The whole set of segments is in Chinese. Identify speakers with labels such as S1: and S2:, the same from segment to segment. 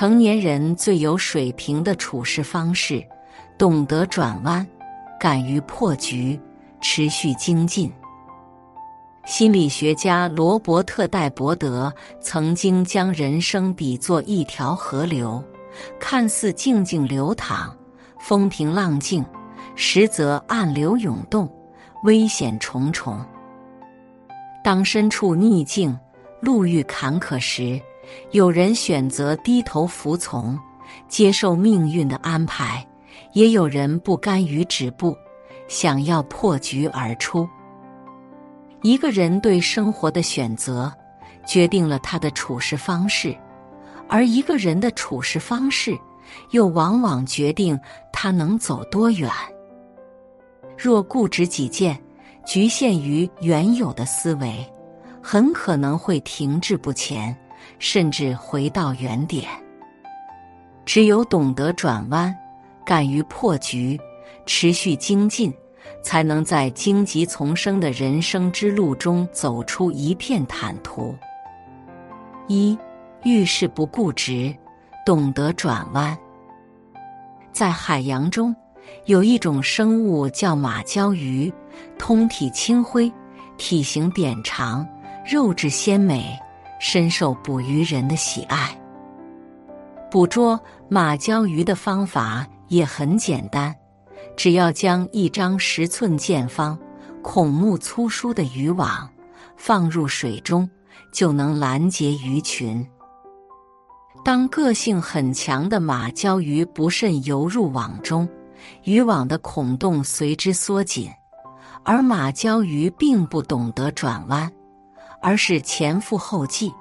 S1: 成年人最有水平的处事方式，懂得转弯，敢于破局，持续精进。心理学家罗伯特·戴伯德曾经将人生比作一条河流，看似静静流淌，风平浪静，实则暗流涌动，危险重重。当身处逆境、路遇坎坷时，有人选择低头服从，接受命运的安排；也有人不甘于止步，想要破局而出。一个人对生活的选择，决定了他的处事方式；而一个人的处事方式，又往往决定他能走多远。若固执己见，局限于原有的思维，很可能会停滞不前。甚至回到原点。只有懂得转弯，敢于破局，持续精进，才能在荆棘丛生的人生之路中走出一片坦途。一遇事不固执，懂得转弯。在海洋中，有一种生物叫马鲛鱼，通体青灰，体型扁长，肉质鲜美。深受捕鱼人的喜爱。捕捉马鲛鱼的方法也很简单，只要将一张十寸见方、孔目粗疏的渔网放入水中，就能拦截鱼群。当个性很强的马鲛鱼不慎游入网中，渔网的孔洞随之缩紧，而马鲛鱼并不懂得转弯。而是前赴后继，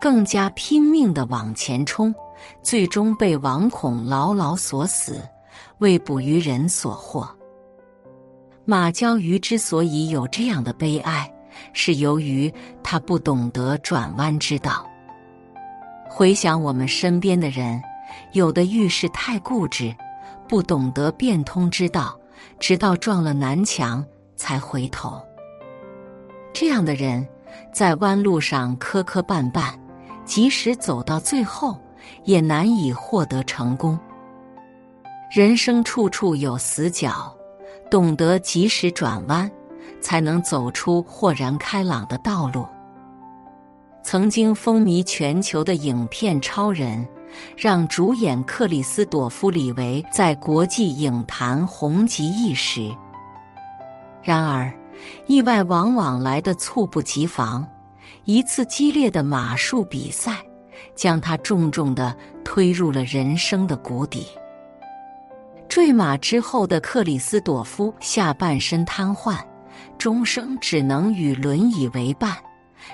S1: 更加拼命的往前冲，最终被网孔牢牢锁死，为捕鱼人所获。马鲛鱼之所以有这样的悲哀，是由于它不懂得转弯之道。回想我们身边的人，有的遇事太固执，不懂得变通之道，直到撞了南墙才回头。这样的人。在弯路上磕磕绊绊，即使走到最后，也难以获得成功。人生处处有死角，懂得及时转弯，才能走出豁然开朗的道路。曾经风靡全球的影片《超人》，让主演克里斯朵夫·李维在国际影坛红极一时。然而，意外往往来得猝不及防，一次激烈的马术比赛，将他重重的推入了人生的谷底。坠马之后的克里斯朵夫下半身瘫痪，终生只能与轮椅为伴，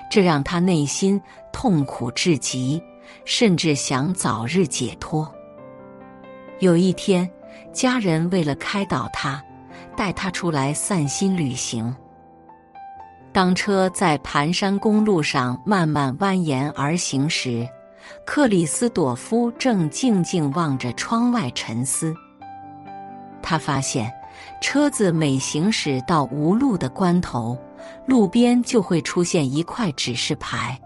S1: 这让他内心痛苦至极，甚至想早日解脱。有一天，家人为了开导他。带他出来散心旅行。当车在盘山公路上慢慢蜿蜒而行时，克里斯朵夫正静静望着窗外沉思。他发现，车子每行驶到无路的关头，路边就会出现一块指示牌，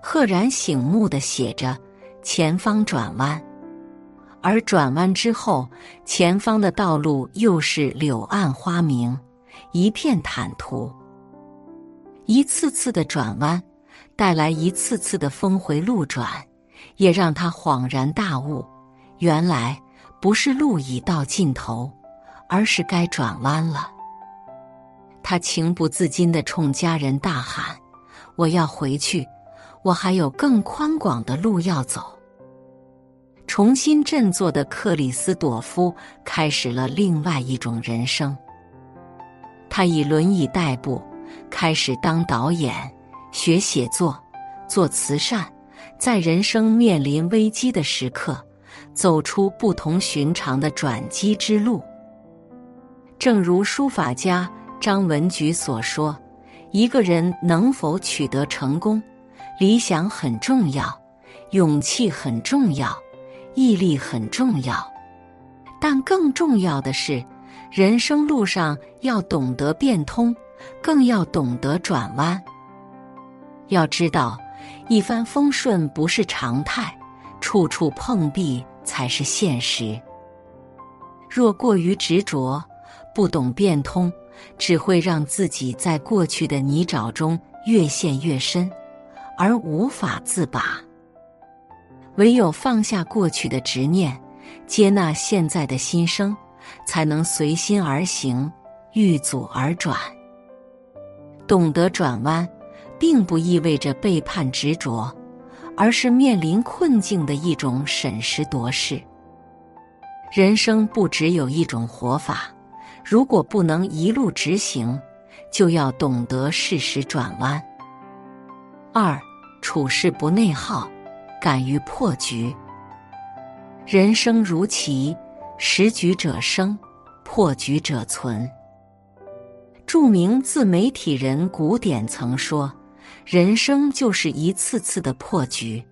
S1: 赫然醒目的写着“前方转弯”。而转弯之后，前方的道路又是柳暗花明，一片坦途。一次次的转弯，带来一次次的峰回路转，也让他恍然大悟：原来不是路已到尽头，而是该转弯了。他情不自禁地冲家人大喊：“我要回去，我还有更宽广的路要走。”重新振作的克里斯朵夫开始了另外一种人生。他以轮椅代步，开始当导演，学写作，做慈善，在人生面临危机的时刻，走出不同寻常的转机之路。正如书法家张文举所说：“一个人能否取得成功，理想很重要，勇气很重要，毅力很重要，但更重要的是。”人生路上要懂得变通，更要懂得转弯。要知道，一帆风顺不是常态，处处碰壁才是现实。若过于执着，不懂变通，只会让自己在过去的泥沼中越陷越深，而无法自拔。唯有放下过去的执念，接纳现在的心声。才能随心而行，遇阻而转。懂得转弯，并不意味着背叛执着，而是面临困境的一种审时度势。人生不只有一种活法，如果不能一路直行，就要懂得适时转弯。二，处事不内耗，敢于破局。人生如棋。识局者生，破局者存。著名自媒体人古典曾说：“人生就是一次次的破局。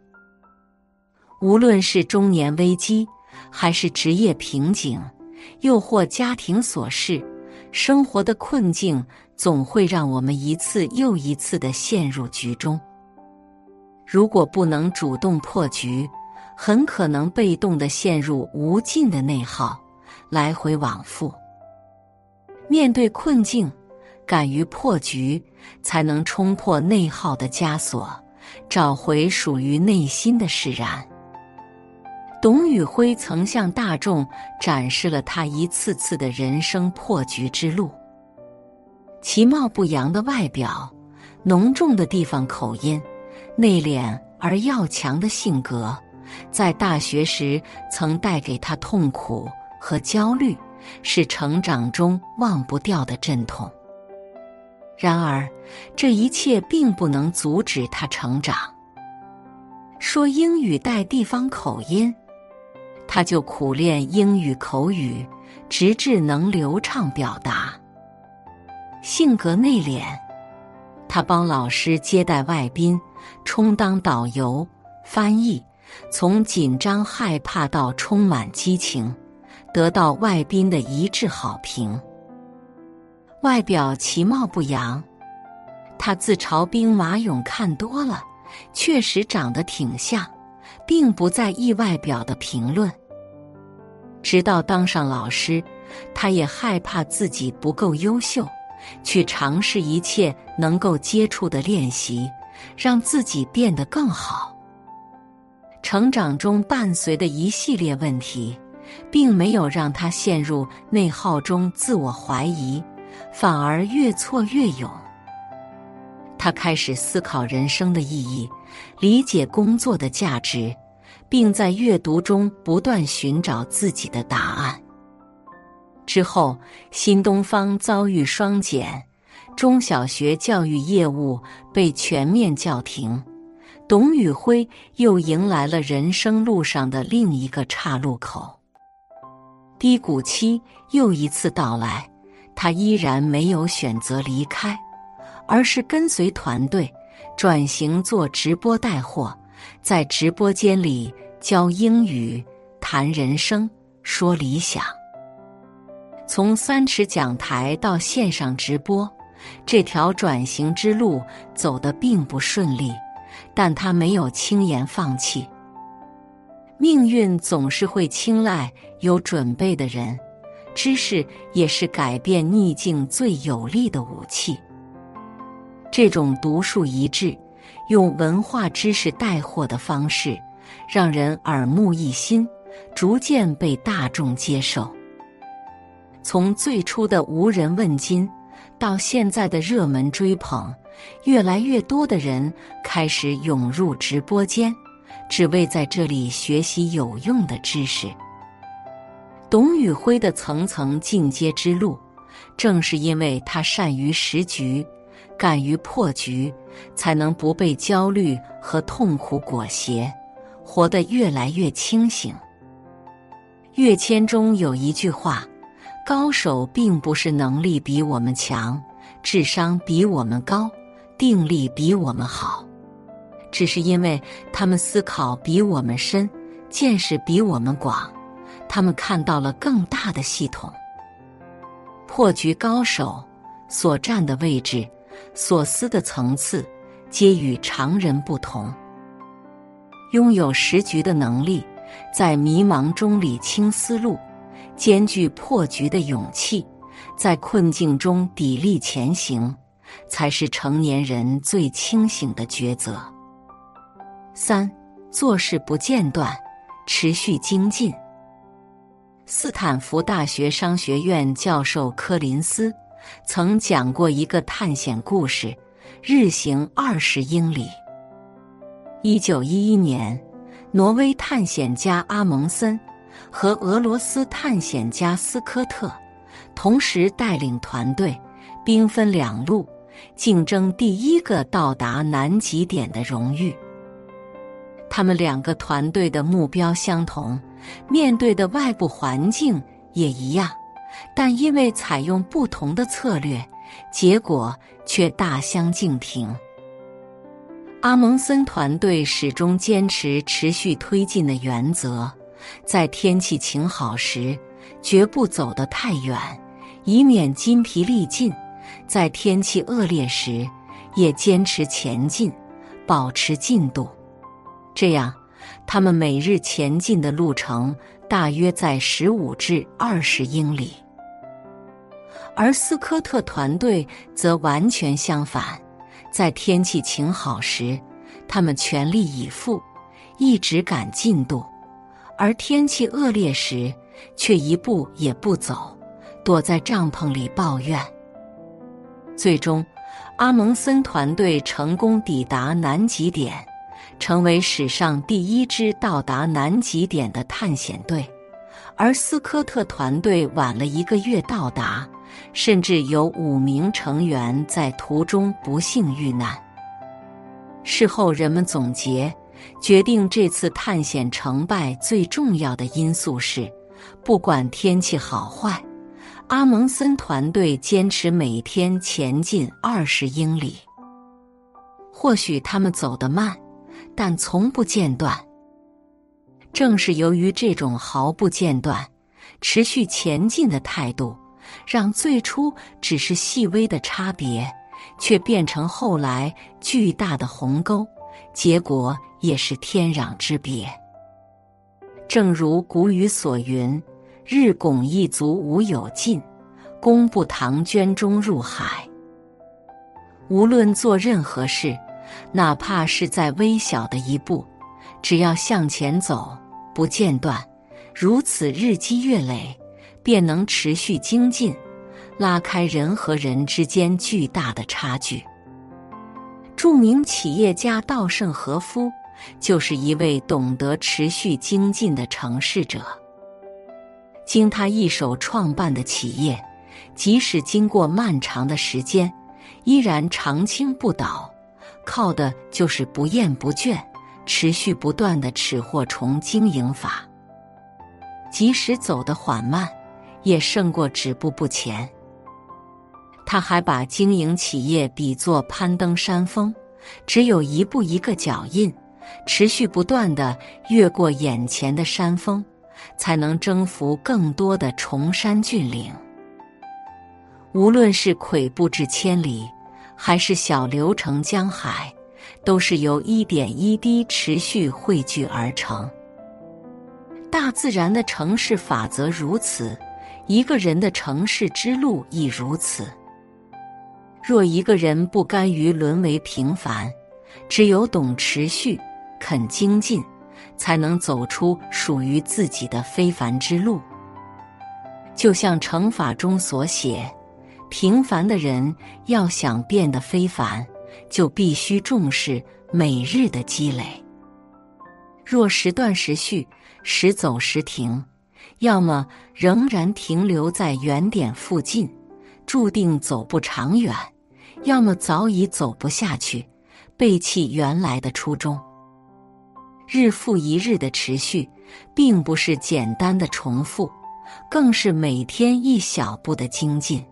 S1: 无论是中年危机，还是职业瓶颈，又或家庭琐事，生活的困境总会让我们一次又一次的陷入局中。如果不能主动破局，”很可能被动的陷入无尽的内耗，来回往复。面对困境，敢于破局，才能冲破内耗的枷锁，找回属于内心的释然。董宇辉曾向大众展示了他一次次的人生破局之路：其貌不扬的外表，浓重的地方口音，内敛而要强的性格。在大学时，曾带给他痛苦和焦虑，是成长中忘不掉的阵痛。然而，这一切并不能阻止他成长。说英语带地方口音，他就苦练英语口语，直至能流畅表达。性格内敛，他帮老师接待外宾，充当导游、翻译。从紧张害怕到充满激情，得到外宾的一致好评。外表其貌不扬，他自嘲兵马俑看多了，确实长得挺像，并不在意外表的评论。直到当上老师，他也害怕自己不够优秀，去尝试一切能够接触的练习，让自己变得更好。成长中伴随的一系列问题，并没有让他陷入内耗中自我怀疑，反而越挫越勇。他开始思考人生的意义，理解工作的价值，并在阅读中不断寻找自己的答案。之后，新东方遭遇双减，中小学教育业务被全面叫停。董宇辉又迎来了人生路上的另一个岔路口，低谷期又一次到来。他依然没有选择离开，而是跟随团队转型做直播带货，在直播间里教英语、谈人生、说理想。从三尺讲台到线上直播，这条转型之路走得并不顺利。但他没有轻言放弃。命运总是会青睐有准备的人，知识也是改变逆境最有力的武器。这种独树一帜、用文化知识带货的方式，让人耳目一新，逐渐被大众接受。从最初的无人问津，到现在的热门追捧。越来越多的人开始涌入直播间，只为在这里学习有用的知识。董宇辉的层层进阶之路，正是因为他善于识局，敢于破局，才能不被焦虑和痛苦裹挟，活得越来越清醒。跃迁中有一句话：“高手并不是能力比我们强，智商比我们高，定力比我们好，只是因为他们思考比我们深，见识比我们广。”他们看到了更大的系统。破局高手所站的位置、所思的层次，皆与常人不同。拥有识局的能力，在迷茫中理清思路，兼具破局的勇气，在困境中砥砺前行，才是成年人最清醒的抉择。三，做事不间断，持续精进。斯坦福大学商学院教授柯林斯曾讲过一个探险故事：日行二十英里。一九一一年，挪威探险家阿蒙森和俄罗斯探险家斯科特同时带领团队，兵分两路，竞争第一个到达南极点的荣誉。他们两个团队的目标相同。面对的外部环境也一样，但因为采用不同的策略，结果却大相径庭。阿蒙森团队始终坚持持续推进的原则，在天气晴好时绝不走得太远，以免筋疲力尽；在天气恶劣时也坚持前进，保持进度。这样。他们每日前进的路程大约在十五至二十英里，而斯科特团队则完全相反。在天气晴好时，他们全力以赴，一直赶进度；而天气恶劣时，却一步也不走，躲在帐篷里抱怨。最终，阿蒙森团队成功抵达南极点。成为史上第一支到达南极点的探险队，而斯科特团队晚了一个月到达，甚至有五名成员在途中不幸遇难。事后，人们总结，决定这次探险成败最重要的因素是，不管天气好坏，阿蒙森团队坚持每天前进二十英里。或许他们走得慢。但从不间断。正是由于这种毫不间断、持续前进的态度，让最初只是细微的差别，却变成后来巨大的鸿沟，结果也是天壤之别。正如古语所云：“日拱一卒无有尽，功不唐捐终入海。”无论做任何事。哪怕是在微小的一步，只要向前走，不间断，如此日积月累，便能持续精进，拉开人和人之间巨大的差距。著名企业家稻盛和夫就是一位懂得持续精进的成事者。经他一手创办的企业，即使经过漫长的时间，依然长青不倒。靠的就是不厌不倦、持续不断的齿货虫经营法。即使走得缓慢，也胜过止步不前。他还把经营企业比作攀登山峰，只有一步一个脚印，持续不断的越过眼前的山峰，才能征服更多的崇山峻岭。无论是跬步至千里。还是小流成江海，都是由一点一滴持续汇聚而成。大自然的城市法则如此，一个人的城市之路亦如此。若一个人不甘于沦为平凡，只有懂持续、肯精进，才能走出属于自己的非凡之路。就像乘法中所写。平凡的人要想变得非凡，就必须重视每日的积累。若时断时续，时走时停，要么仍然停留在原点附近，注定走不长远；要么早已走不下去，背弃原来的初衷。日复一日的持续，并不是简单的重复，更是每天一小步的精进。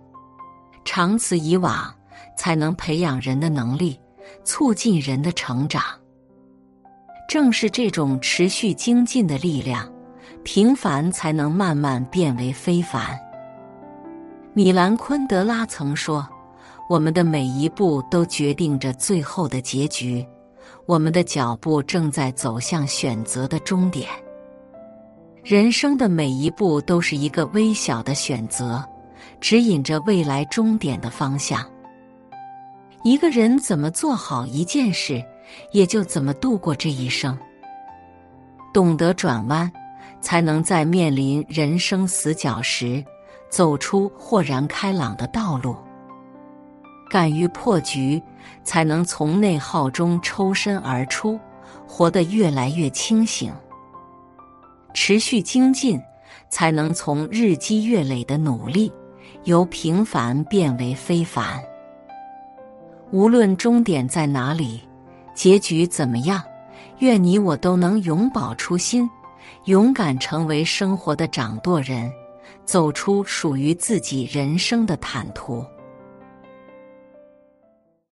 S1: 长此以往，才能培养人的能力，促进人的成长。正是这种持续精进的力量，平凡才能慢慢变为非凡。米兰昆德拉曾说：“我们的每一步都决定着最后的结局。”我们的脚步正在走向选择的终点。人生的每一步都是一个微小的选择，指引着未来终点的方向。一个人怎么做好一件事，也就怎么度过这一生。懂得转弯，才能在面临人生死角时，走出豁然开朗的道路。敢于破局，才能从内耗中抽身而出，活得越来越清醒。持续精进，才能从日积月累的努力，由平凡变为非凡。无论终点在哪里，结局怎么样，愿你我都能永葆初心，勇敢成为生活的掌舵人，走出属于自己人生的坦途。